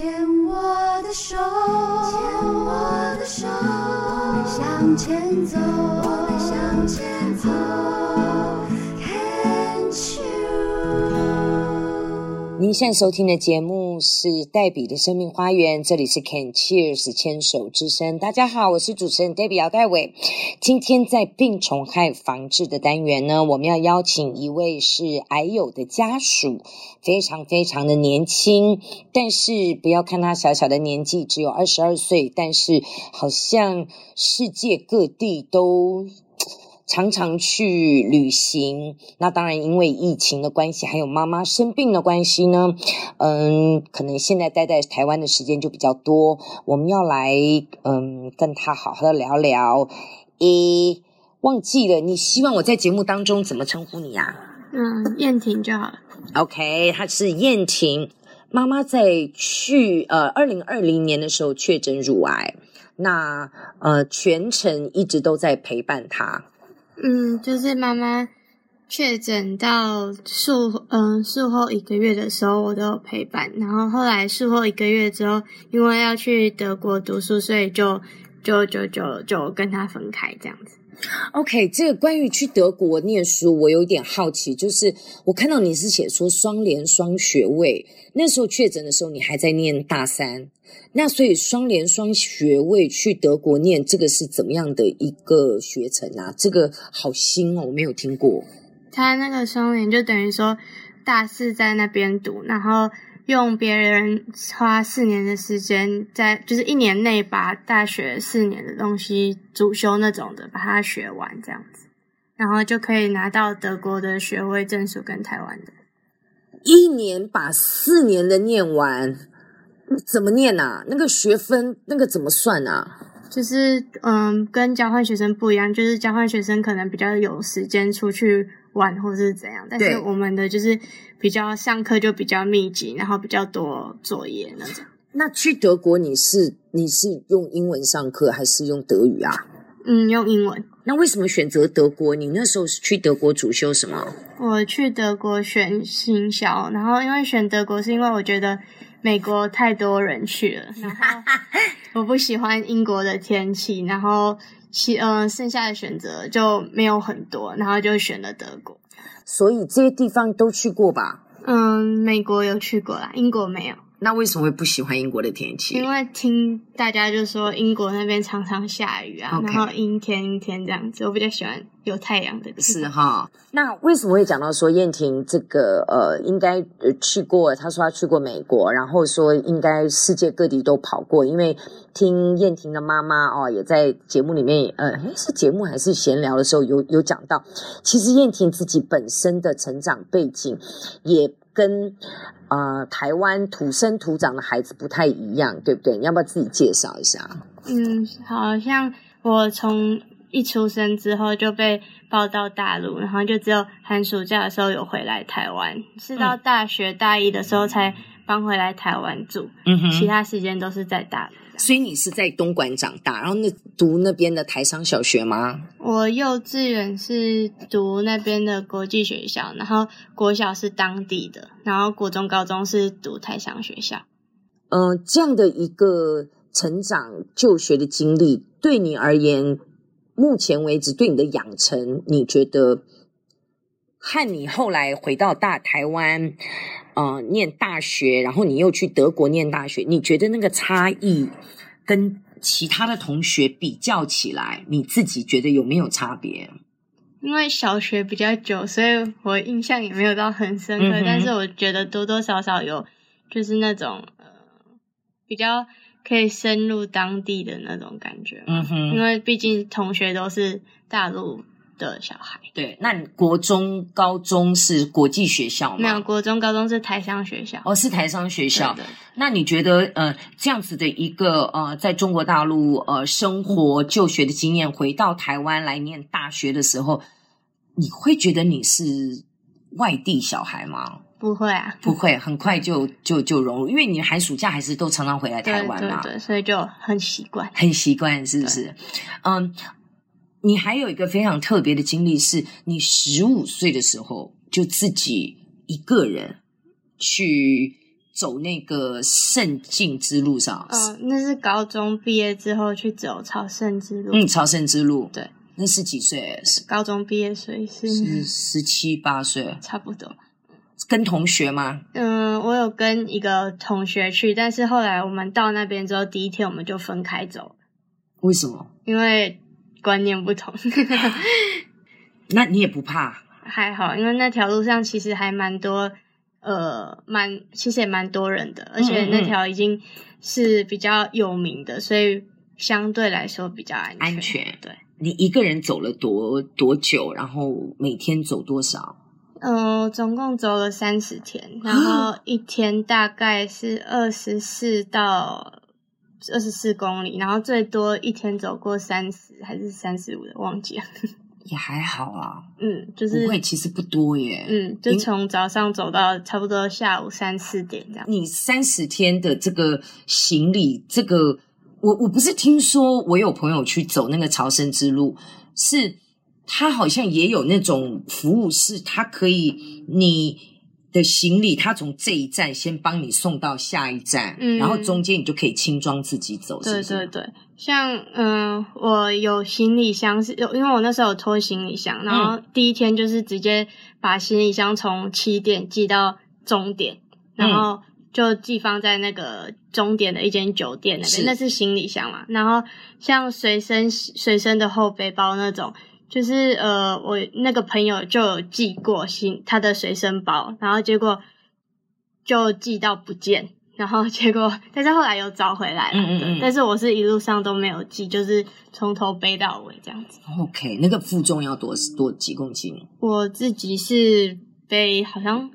牵我的手，牵我的手，我们向前走，我们向前走。您现在收听的节目是黛比的生命花园，这里是 Can Cheers 牵手之声。大家好，我是主持人黛比姚黛伟。今天在病虫害防治的单元呢，我们要邀请一位是癌友的家属，非常非常的年轻，但是不要看他小小的年纪，只有二十二岁，但是好像世界各地都。常常去旅行，那当然因为疫情的关系，还有妈妈生病的关系呢，嗯，可能现在待在台湾的时间就比较多。我们要来，嗯，跟他好好的聊聊。诶，忘记了，你希望我在节目当中怎么称呼你啊？嗯，燕婷就好了。OK，她是燕婷妈妈，在去呃二零二零年的时候确诊乳癌，那呃全程一直都在陪伴她。嗯，就是妈妈确诊到术嗯术后一个月的时候，我都有陪伴。然后后来术后一个月之后，因为要去德国读书，所以就就就就就跟他分开这样子。OK，这个关于去德国念书，我有点好奇，就是我看到你是写说双联双学位，那时候确诊的时候，你还在念大三，那所以双联双学位去德国念，这个是怎么样的一个学程啊？这个好新哦，我没有听过。他那个双联就等于说大四在那边读，然后。用别人花四年的时间，在就是一年内把大学四年的东西主修那种的，把它学完这样子，然后就可以拿到德国的学位证书跟台湾的。一年把四年的念完，怎么念啊？那个学分那个怎么算啊？就是嗯，跟交换学生不一样，就是交换学生可能比较有时间出去玩或是怎样，但是我们的就是比较上课就比较密集，然后比较多作业那种。那去德国你是你是用英文上课还是用德语啊？嗯，用英文。那为什么选择德国？你那时候是去德国主修什么？我去德国选行销，然后因为选德国是因为我觉得美国太多人去了，然后。我不喜欢英国的天气，然后其呃剩下的选择就没有很多，然后就选了德国。所以这些地方都去过吧？嗯，美国有去过啦，英国没有。那为什么会不喜欢英国的天气？因为听大家就说英国那边常常下雨啊，Okay. 然后阴天阴天这样子，我比较喜欢有太阳的地方。是哈。那为什么会讲到说燕婷这个呃应该去过？她说她去过美国，然后说应该世界各地都跑过。因为听燕婷的妈妈哦也在节目里面呃，是节目还是闲聊的时候有有讲到，其实燕婷自己本身的成长背景也。跟呃台湾土生土长的孩子不太一样，对不对？你要不要自己介绍一下？嗯，好像我从一出生之后就被抱到大陆，然后就只有寒暑假的时候有回来台湾，是到大学大一的时候才搬回来台湾住，嗯哼，其他时间都是在大陆。所以你是在东莞长大，然后那读那边的台商小学吗？我幼稚园是读那边的国际学校，然后国小是当地的，然后国中、高中是读台商学校。嗯、呃，这样的一个成长就学的经历，对你而言，目前为止对你的养成，你觉得和你后来回到大台湾，呃，念大学，然后你又去德国念大学，你觉得那个差异跟其他的同学比较起来，你自己觉得有没有差别？因为小学比较久，所以我印象也没有到很深刻，嗯、但是我觉得多多少少有，就是那种呃比较可以深入当地的那种感觉。嗯哼，因为毕竟同学都是大陆。的小孩，对，那你国中、高中是国际学校吗？没有，国中、高中是台商学校。哦，是台商学校。对对对。那你觉得，呃，这样子的一个呃，在中国大陆呃生活就学的经验，回到台湾来念大学的时候，你会觉得你是外地小孩吗？不会啊，不会，很快就就就融入，因为你寒暑假还是都常常回来台湾嘛，对对对，所以就很习惯，很习惯，是不是？嗯。你还有一个非常特别的经历，是你十五岁的时候就自己一个人去走那个圣境之路上。嗯，那是高中毕业之后去走朝圣之路。嗯，朝圣之路。对，那是几岁？是高中毕业，所以是是十七八岁，差不多。跟同学吗？嗯，我有跟一个同学去，但是后来我们到那边之后，第一天我们就分开走。为什么？因为观念不同。那你也不怕？还好，因为那条路上其实还蛮多，呃，蛮其实也蛮多人的，而且那条已经是比较有名的，嗯嗯，所以相对来说比较安全。安全。对。你一个人走了多多久？然后每天走多少？嗯、呃，总共走了三十天，然后一天大概是二十四到二十四公里，然后最多一天走过三十还是三十五的，忘记了。也还好啊，嗯，就是不会，其实不多耶，嗯，就从早上走到差不多下午三四点这样。你三十天的这个行李，这个我我不是听说我有朋友去走那个朝圣之路，是。他好像也有那种服务，是他可以你的行李，他从这一站先帮你送到下一站，嗯，然后中间你就可以轻装自己走？对对对，像嗯、呃，我有行李箱是，有因为我那时候有拖行李箱，然后第一天就是直接把行李箱从起点寄到终点，然后就寄放在那个终点的一间酒店那边，是那是行李箱嘛。然后像随身随身的后背包那种。就是呃，我那个朋友就有寄过新，他的随身包，然后结果就寄到不见，然后 结果但是后来又找回来了，嗯嗯嗯，但是我是一路上都没有寄，就是从头背到尾这样子。OK，那个负重要多多几公斤？我自己是背好像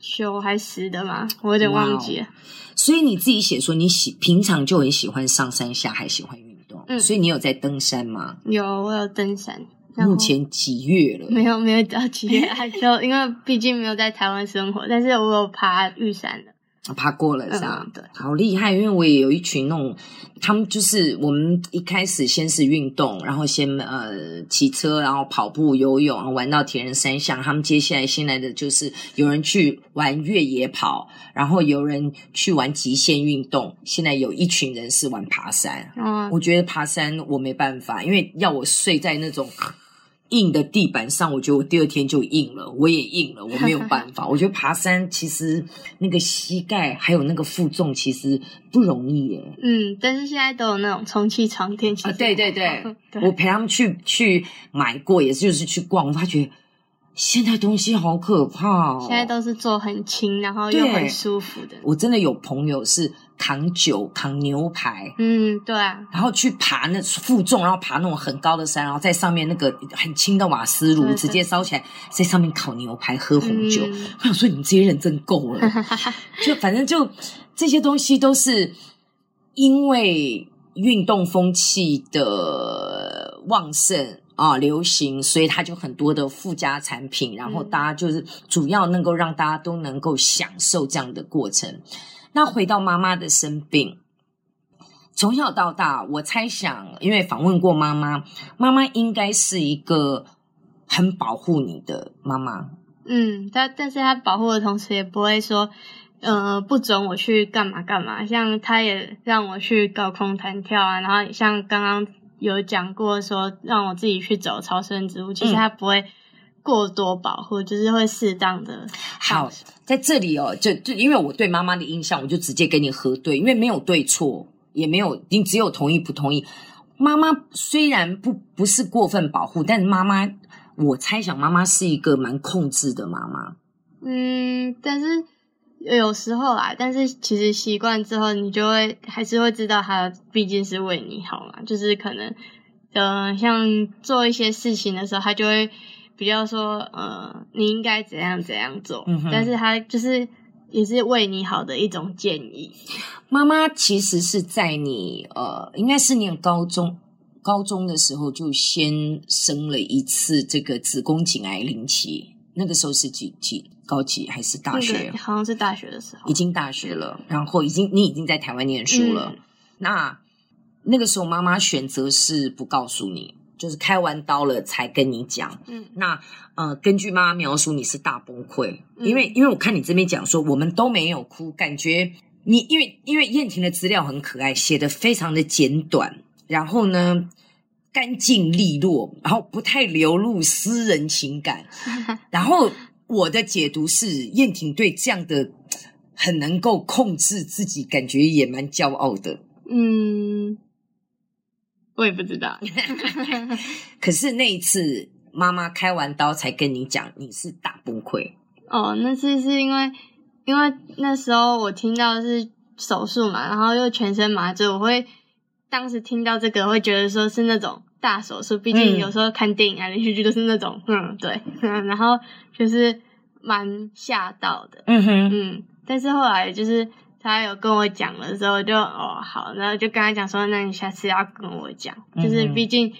九还十的嘛，我有点忘记了。Wow. 所以你自己写说你喜平常就很喜欢上山下海，喜欢运。嗯，所以你有在登山吗？有，我有登山。目前几月了？没有，没有到几月，还就因为毕竟没有在台湾生活，但是我有爬玉山的。爬过了是吧？嗯、对，好厉害！因为我也有一群那种，他们就是我们一开始先是运动，然后先呃骑车，然后跑步、游泳，然后玩到铁人三项。他们接下来新来的就是有人去玩越野跑，然后有人去玩极限运动。现在有一群人是玩爬山。嗯，我觉得爬山我没办法，因为要我睡在那种。硬的地板上，我觉得我第二天就硬了，我也硬了，我没有办法。我觉得爬山其实那个膝盖还有那个负重其实不容易耶。嗯，但是现在都有那种充气床垫，其实、啊、对对对，对 我陪他们去去买过，也是就是去逛，我发觉。现在东西好可怕哦！现在都是做很轻，然后又很舒服的。我真的有朋友是扛酒、扛牛排，嗯，对啊，然后去爬那负重，然后爬那种很高的山，然后在上面那个很轻的瓦斯炉直接烧起来，在上面烤牛排、喝红酒。嗯、我想说，你们这些人真够了。就反正就这些东西都是因为运动风气的旺盛。啊，流行，所以它就很多的附加产品，然后大家就是主要能够让大家都能够享受这样的过程。那回到妈妈的生病，从小到大，我猜想，因为访问过妈妈，妈妈应该是一个很保护你的妈妈。嗯，但但是她保护的同时，也不会说，呃，不准我去干嘛干嘛。像她也让我去高空弹跳啊，然后像刚刚。有讲过说让我自己去走超生之路，其实他不会过多保护，嗯、就是会适当的。好，在这里哦，就就因为我对妈妈的印象，我就直接跟你核对，因为没有对错，也没有，你只有同意不同意。妈妈虽然不不是过分保护，但是妈妈，我猜想妈妈是一个蛮控制的妈妈。嗯，但是。有时候啊，但是其实习惯之后，你就会还是会知道他毕竟是为你好嘛。就是可能，呃，像做一些事情的时候，他就会比较说，呃，你应该怎样怎样做。嗯哼。但是他就是也是为你好的一种建议。妈妈其实是在你呃，应该是念高中高中的时候就先生了一次这个子宫颈癌零期，那个时候是几几？高级还是大学？好像是大学的时候，已经大学了，然后已经你已经在台湾念书了。嗯、那那个时候妈妈选择是不告诉你，就是开完刀了才跟你讲。嗯，那呃，根据妈妈描述，你是大崩溃，嗯因为因为我看你这边讲说，我们都没有哭，感觉你因为因为燕婷的资料很可爱，写的非常的简短，然后呢干净利落，然后不太流露私人情感，然后我的解读是燕婷对这样的很能够控制自己，感觉也蛮骄傲的。嗯，我也不知道。可是那一次，妈妈开完刀才跟你讲，你是大崩溃。哦，那次是因为，因为那时候我听到是手术嘛，然后又全身麻醉，我会当时听到这个会觉得说是那种大手术，毕竟有时候看电影啊连续剧都是那种，嗯，对，嗯，然后就是蛮吓到的，嗯哼，嗯，但是后来就是。他有跟我讲了之后就，就哦好，然后就跟他讲说，那你下次要跟我讲，嗯、就是毕竟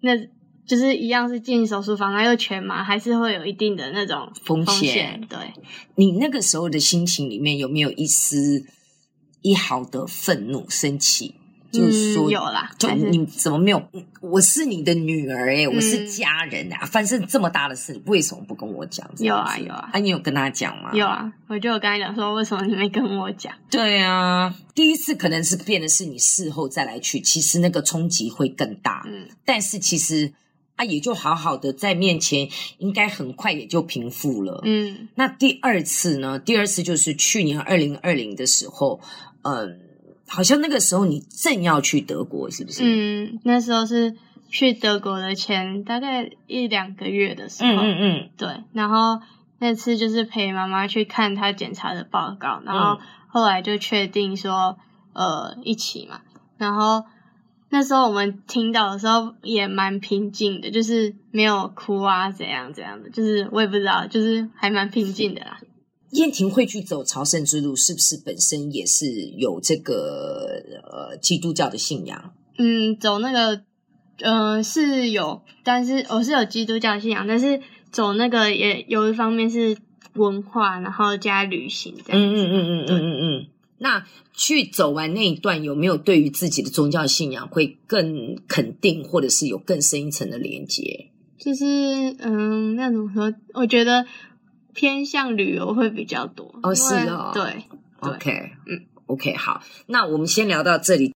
那就是一样是进手术房，然后又全麻，还是会有一定的那种风险。风险对，你那个时候的心情里面有没有一丝一毫的愤怒、生气？就是说、嗯、有啦，就你怎么没有？我是你的女儿诶、欸、嗯、我是家人啊，反正这么大的事，为什么不跟我讲？有啊有啊，啊，你有跟他讲吗？有啊，我就有跟他讲说，为什么你没跟我讲？对啊，第一次可能是变的是你事后再来去，其实那个冲击会更大。嗯，但是其实啊，也就好好的在面前，应该很快也就平复了。嗯，那第二次呢？第二次就是去年二零二零的时候，嗯。好像那个时候你正要去德国，是不是？嗯，那时候是去德国的前大概一两个月的时候。嗯嗯嗯，对。然后那次就是陪妈妈去看她检查的报告，然后后来就确定说，呃，一起嘛。然后那时候我们听到的时候也蛮平静的，就是没有哭啊，怎样怎样的，就是我也不知道，就是还蛮平静的啦。燕婷会去走朝圣之路，是不是本身也是有这个呃基督教的信仰？嗯，走那个呃是有，但是我、哦、是有基督教信仰，但是走那个也有一方面是文化，然后加旅行这样子。嗯嗯嗯嗯嗯嗯嗯。那去走完那一段，有没有对于自己的宗教信仰会更肯定，或者是有更深一层的连接？就是嗯，那怎么说？我觉得。偏向旅游会比较多。哦，是哦，对，对，OK，嗯，OK，好，那我们先聊到这里。